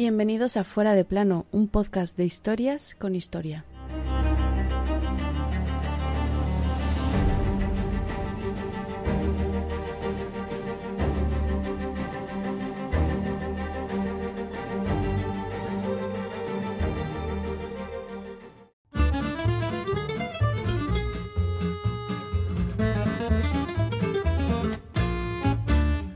Bienvenidos a Fuera de Plano, un podcast de historias con historia.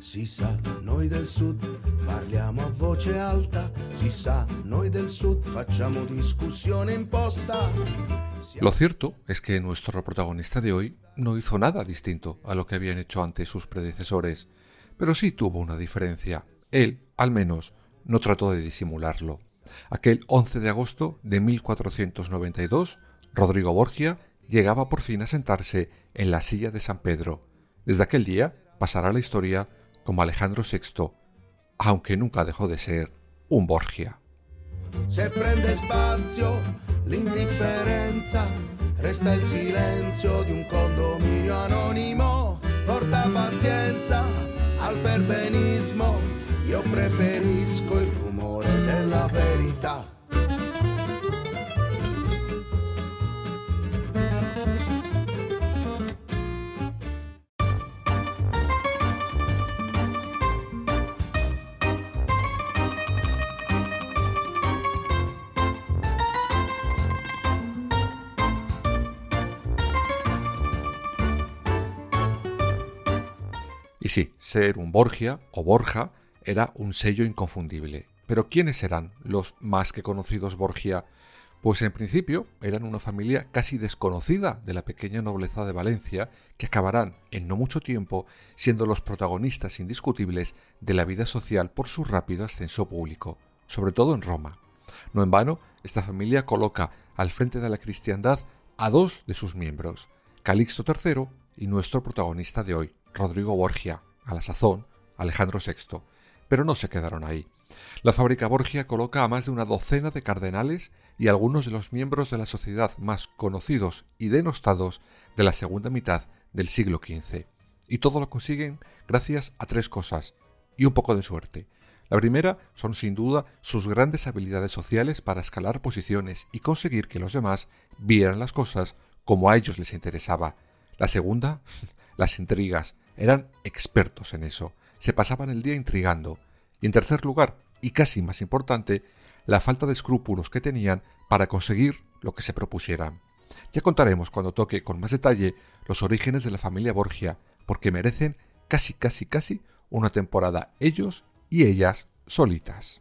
Si del sud parliamo Lo cierto es que nuestro protagonista de hoy no hizo nada distinto a lo que habían hecho antes sus predecesores, pero sí tuvo una diferencia. Él, al menos, no trató de disimularlo. Aquel 11 de agosto de 1492, Rodrigo Borgia llegaba por fin a sentarse en la silla de San Pedro. Desde aquel día pasará la historia como Alejandro VI, aunque nunca dejó de ser un Borgia. Se prende spazio l'indifferenza, resta il silenzio di un condominio anonimo, porta pazienza al perbenismo, io preferisco il rumore della verità. Y sí, ser un Borgia o Borja era un sello inconfundible. Pero ¿quiénes eran los más que conocidos Borgia? Pues en principio eran una familia casi desconocida de la pequeña nobleza de Valencia, que acabarán en no mucho tiempo siendo los protagonistas indiscutibles de la vida social por su rápido ascenso público, sobre todo en Roma. No en vano, esta familia coloca al frente de la cristiandad a dos de sus miembros, Calixto III y nuestro protagonista de hoy, Rodrigo Borgia, a la sazón Alejandro VI. Pero no se quedaron ahí. La fábrica Borgia coloca a más de una docena de cardenales y algunos de los miembros de la sociedad más conocidos y denostados de la segunda mitad del siglo XV. Y todo lo consiguen gracias a tres cosas y un poco de suerte. La primera son sin duda sus grandes habilidades sociales para escalar posiciones y conseguir que los demás vieran las cosas como a ellos les interesaba. La segunda, las intrigas, eran expertos en eso, se pasaban el día intrigando. Y en tercer lugar, y casi más importante, la falta de escrúpulos que tenían para conseguir lo que se propusieran. Ya contaremos cuando toque con más detalle los orígenes de la familia Borgia, porque merecen casi, casi, casi una temporada ellos y ellas solitas.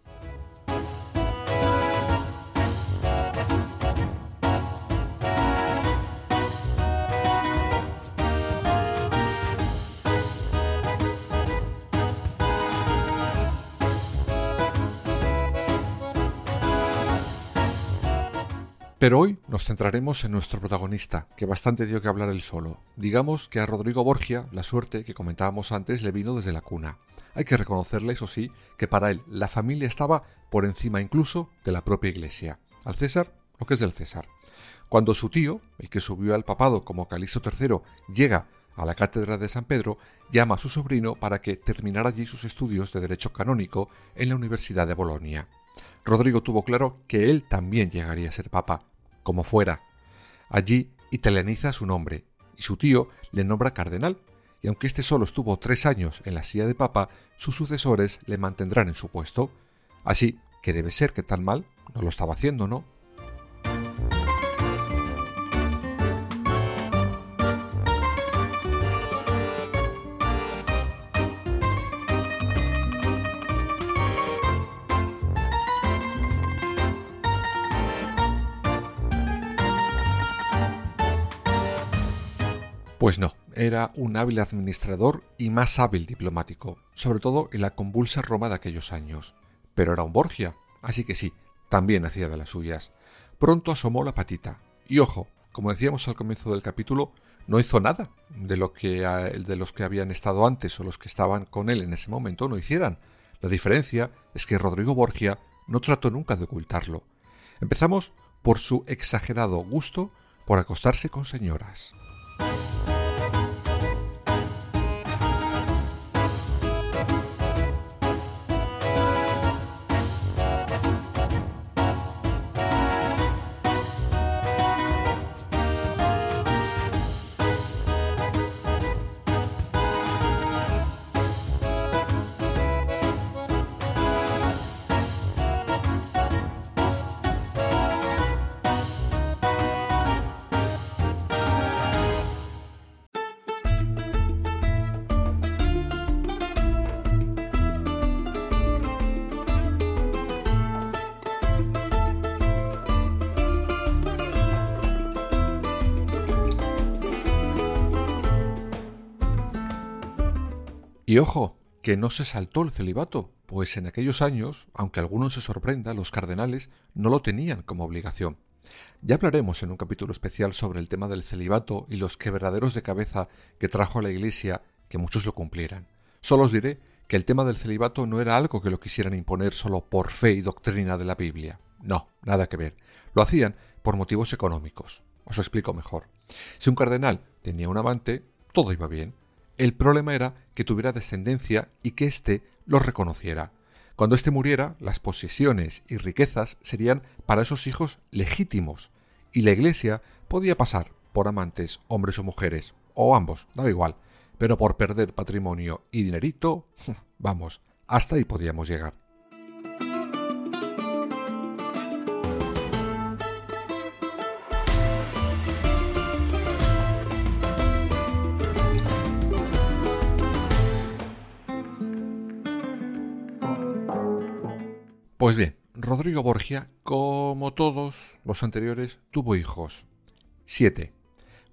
Pero hoy nos centraremos en nuestro protagonista, que bastante dio que hablar él solo. Digamos que a Rodrigo Borgia la suerte que comentábamos antes le vino desde la cuna. Hay que reconocerle, eso sí, que para él la familia estaba por encima incluso de la propia iglesia. Al César, lo que es del César. Cuando su tío, el que subió al papado como Calixto III, llega a la cátedra de San Pedro, llama a su sobrino para que terminara allí sus estudios de derecho canónico en la Universidad de Bolonia. Rodrigo tuvo claro que él también llegaría a ser papa, como fuera. Allí italianiza su nombre, y su tío le nombra cardenal, y aunque este solo estuvo tres años en la silla de papa, sus sucesores le mantendrán en su puesto. Así que debe ser que tan mal no lo estaba haciendo, ¿no? Pues no, era un hábil administrador y más hábil diplomático, sobre todo en la convulsa Roma de aquellos años. Pero era un Borgia, así que sí, también hacía de las suyas. Pronto asomó la patita. Y ojo, como decíamos al comienzo del capítulo, no hizo nada de lo que de los que habían estado antes o los que estaban con él en ese momento no hicieran. La diferencia es que Rodrigo Borgia no trató nunca de ocultarlo. Empezamos por su exagerado gusto por acostarse con señoras. Y ojo, que no se saltó el celibato, pues en aquellos años, aunque alguno se sorprenda, los cardenales no lo tenían como obligación. Ya hablaremos en un capítulo especial sobre el tema del celibato y los quebraderos de cabeza que trajo a la Iglesia que muchos lo cumplieran. Solo os diré que el tema del celibato no era algo que lo quisieran imponer solo por fe y doctrina de la Biblia. No, nada que ver. Lo hacían por motivos económicos. Os lo explico mejor. Si un cardenal tenía un amante, todo iba bien. El problema era que tuviera descendencia y que éste lo reconociera. Cuando éste muriera, las posesiones y riquezas serían para esos hijos legítimos, y la Iglesia podía pasar por amantes, hombres o mujeres, o ambos, daba igual, pero por perder patrimonio y dinerito, vamos, hasta ahí podíamos llegar. Pues bien, Rodrigo Borgia, como todos los anteriores, tuvo hijos. Siete.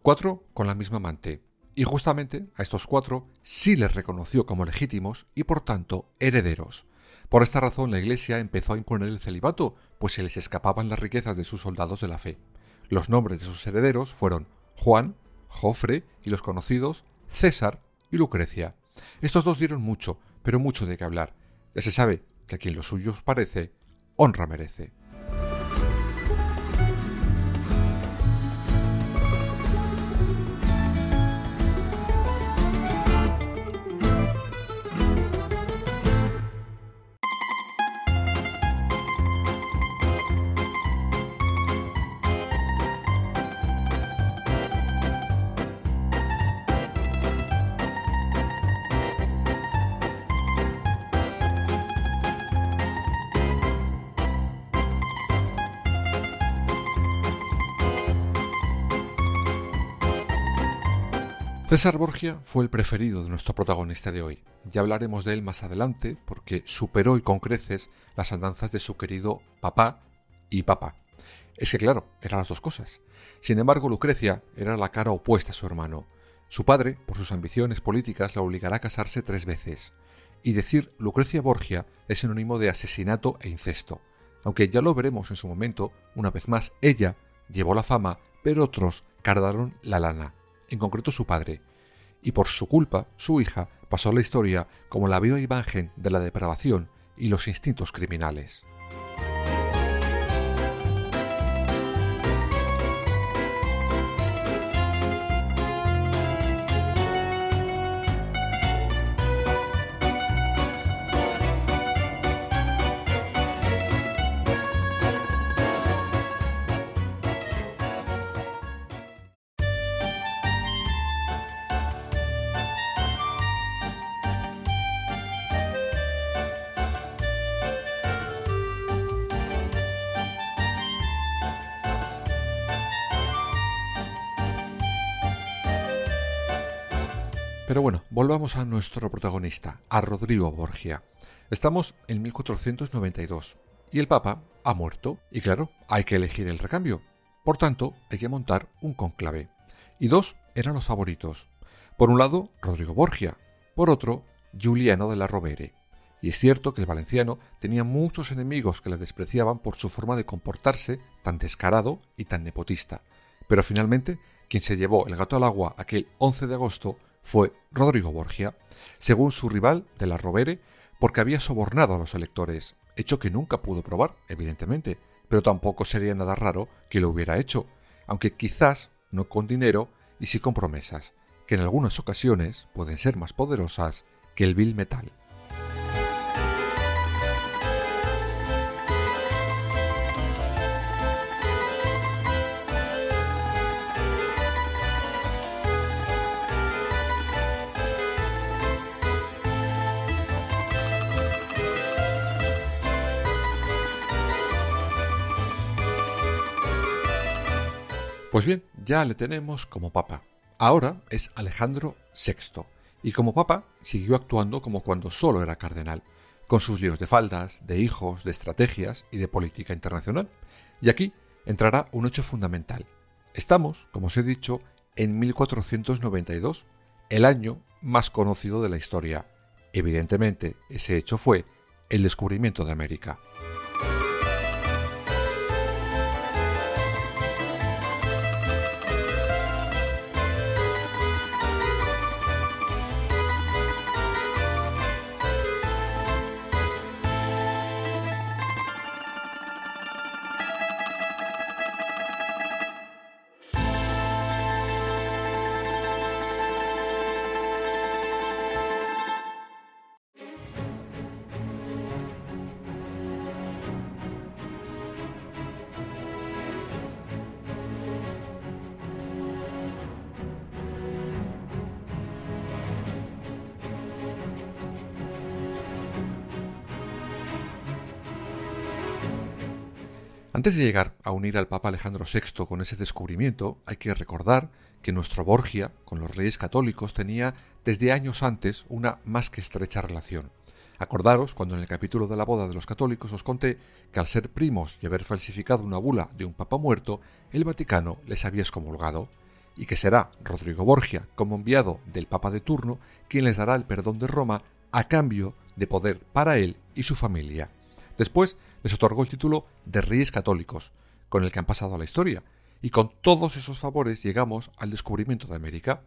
Cuatro con la misma amante, y justamente a estos cuatro sí les reconoció como legítimos y por tanto herederos. Por esta razón la Iglesia empezó a imponer el celibato, pues se les escapaban las riquezas de sus soldados de la fe. Los nombres de sus herederos fueron Juan, Jofre y los conocidos César y Lucrecia. Estos dos dieron mucho, pero mucho de qué hablar. Ya se sabe que a quien lo suyo parece, honra merece. César Borgia fue el preferido de nuestro protagonista de hoy. Ya hablaremos de él más adelante porque superó y con creces las andanzas de su querido papá y papá. Es que claro, eran las dos cosas. Sin embargo, Lucrecia era la cara opuesta a su hermano. Su padre, por sus ambiciones políticas, la obligará a casarse tres veces. Y decir Lucrecia Borgia es sinónimo de asesinato e incesto. Aunque ya lo veremos en su momento, una vez más ella llevó la fama, pero otros cargaron la lana en concreto su padre, y por su culpa su hija pasó a la historia como la viva imagen de la depravación y los instintos criminales. Pero bueno, volvamos a nuestro protagonista, a Rodrigo Borgia. Estamos en 1492 y el Papa ha muerto y claro, hay que elegir el recambio. Por tanto, hay que montar un conclave. Y dos eran los favoritos. Por un lado, Rodrigo Borgia, por otro, Giuliano de la Rovere. Y es cierto que el valenciano tenía muchos enemigos que le despreciaban por su forma de comportarse tan descarado y tan nepotista. Pero finalmente, quien se llevó el gato al agua aquel 11 de agosto fue Rodrigo Borgia, según su rival de la Rovere, porque había sobornado a los electores, hecho que nunca pudo probar, evidentemente, pero tampoco sería nada raro que lo hubiera hecho, aunque quizás no con dinero y sí con promesas, que en algunas ocasiones pueden ser más poderosas que el vil metal. Pues bien, ya le tenemos como papa. Ahora es Alejandro VI, y como papa siguió actuando como cuando solo era cardenal, con sus líos de faldas, de hijos, de estrategias y de política internacional. Y aquí entrará un hecho fundamental. Estamos, como os he dicho, en 1492, el año más conocido de la historia, Evidentemente, ese hecho fue el descubrimiento de América. Antes de llegar a unir al Papa Alejandro VI con ese descubrimiento, hay que recordar que nuestro Borgia con los reyes católicos tenía desde años antes una más que estrecha relación. Acordaros cuando en el capítulo de la boda de los católicos os conté que al ser primos y haber falsificado una bula de un papa muerto, el Vaticano les había excomulgado, y que será Rodrigo Borgia, como enviado del papa de turno, quien les dará el perdón de Roma a cambio de poder para él y su familia. Después les otorgó el título de Reyes Católicos, con el que han pasado a la historia, y con todos esos favores llegamos al descubrimiento de América.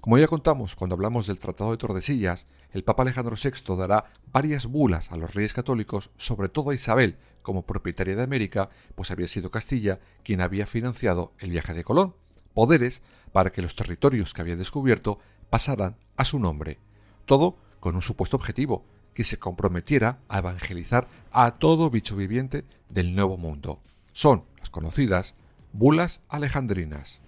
Como ya contamos cuando hablamos del Tratado de Tordesillas, el Papa Alejandro VI dará varias bulas a los reyes católicos, sobre todo a Isabel, como propietaria de América, pues había sido Castilla quien había financiado el viaje de Colón, poderes para que los territorios que había descubierto pasaran a su nombre. Todo con un supuesto objetivo, que se comprometiera a evangelizar a todo bicho viviente del Nuevo Mundo. Son las conocidas bulas alejandrinas.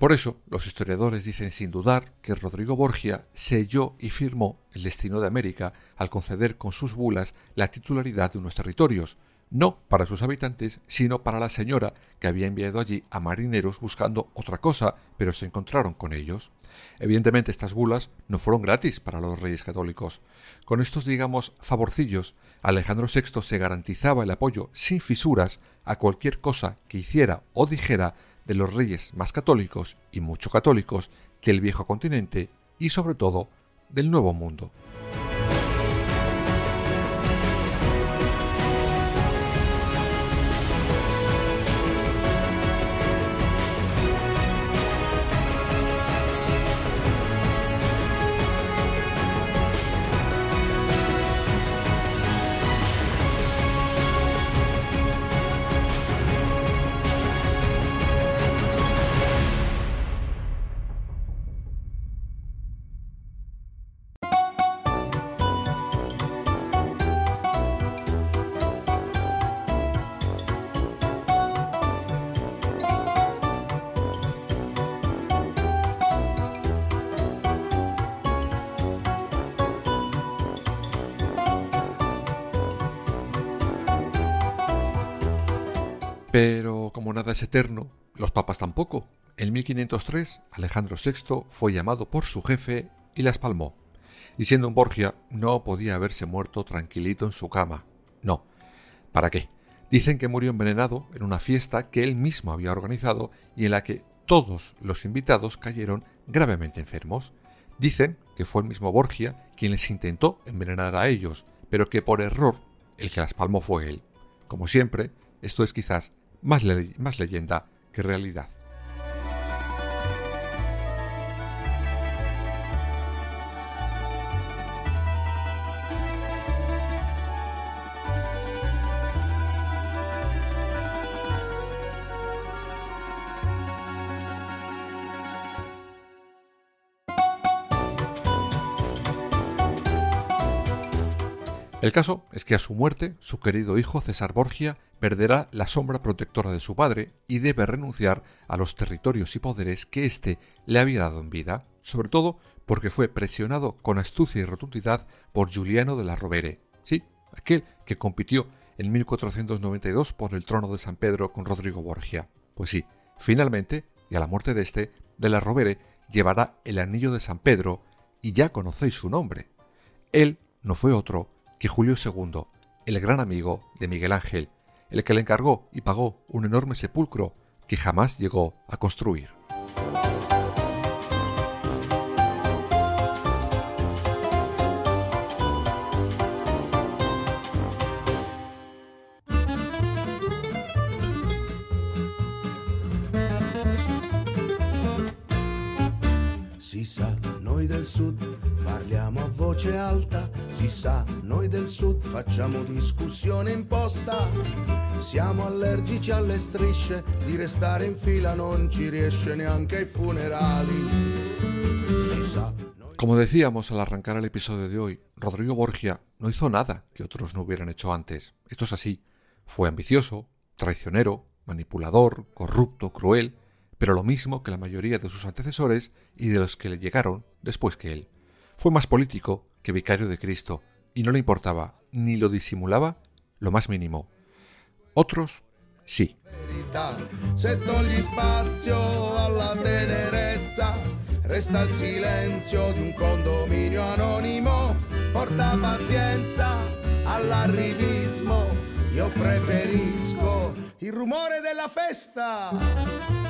Por eso, los historiadores dicen sin dudar que Rodrigo Borgia selló y firmó el destino de América al conceder con sus bulas la titularidad de unos territorios, no para sus habitantes, sino para la señora que había enviado allí a marineros buscando otra cosa, pero se encontraron con ellos. Evidentemente estas bulas no fueron gratis para los reyes católicos. Con estos, digamos, favorcillos, Alejandro VI se garantizaba el apoyo sin fisuras a cualquier cosa que hiciera o dijera de los reyes más católicos y mucho católicos del viejo continente y sobre todo del Nuevo Mundo. Pero como nada es eterno, los papas tampoco. En 1503, Alejandro VI fue llamado por su jefe y las palmó. Y siendo un Borgia, no podía haberse muerto tranquilito en su cama. No. ¿Para qué? Dicen que murió envenenado en una fiesta que él mismo había organizado y en la que todos los invitados cayeron gravemente enfermos. Dicen que fue el mismo Borgia quien les intentó envenenar a ellos, pero que por error el que las palmó fue él. Como siempre, esto es quizás más, leyenda que realidad. El caso es que a su muerte, su querido hijo César Borgia perderá la sombra protectora de su padre y debe renunciar a los territorios y poderes que éste le había dado en vida, sobre todo porque fue presionado con astucia y rotundidad por Giuliano de la Rovere, sí, aquel que compitió en 1492 por el trono de San Pedro con Rodrigo Borgia. Pues sí, finalmente, y a la muerte de este, de la Rovere llevará el anillo de San Pedro, y ya conocéis su nombre. Él no fue otro que Julio II, el gran amigo de Miguel Ángel, el que le encargó y pagó un enorme sepulcro que jamás llegó a construir. Facciamo discussione imposta. Siamo allergici alle strisce, di restare in fila non ci riesce neanche ai funerali. Como decíamos al arrancar el episodio de hoy, Rodrigo Borgia no hizo nada que otros no hubieran hecho antes. Esto es así. Fue ambicioso, traicionero, manipulador, corrupto, cruel, pero lo mismo que la mayoría de sus antecesores y de los que le llegaron después que él. Fue más político que vicario de Cristo, y no le importaba, ni lo disimulaba, lo más mínimo. Otros, sí. resta il silenzio di un condominio anonimo. Porta pazienza all'arrivismo. Io preferisco il rumore della festa.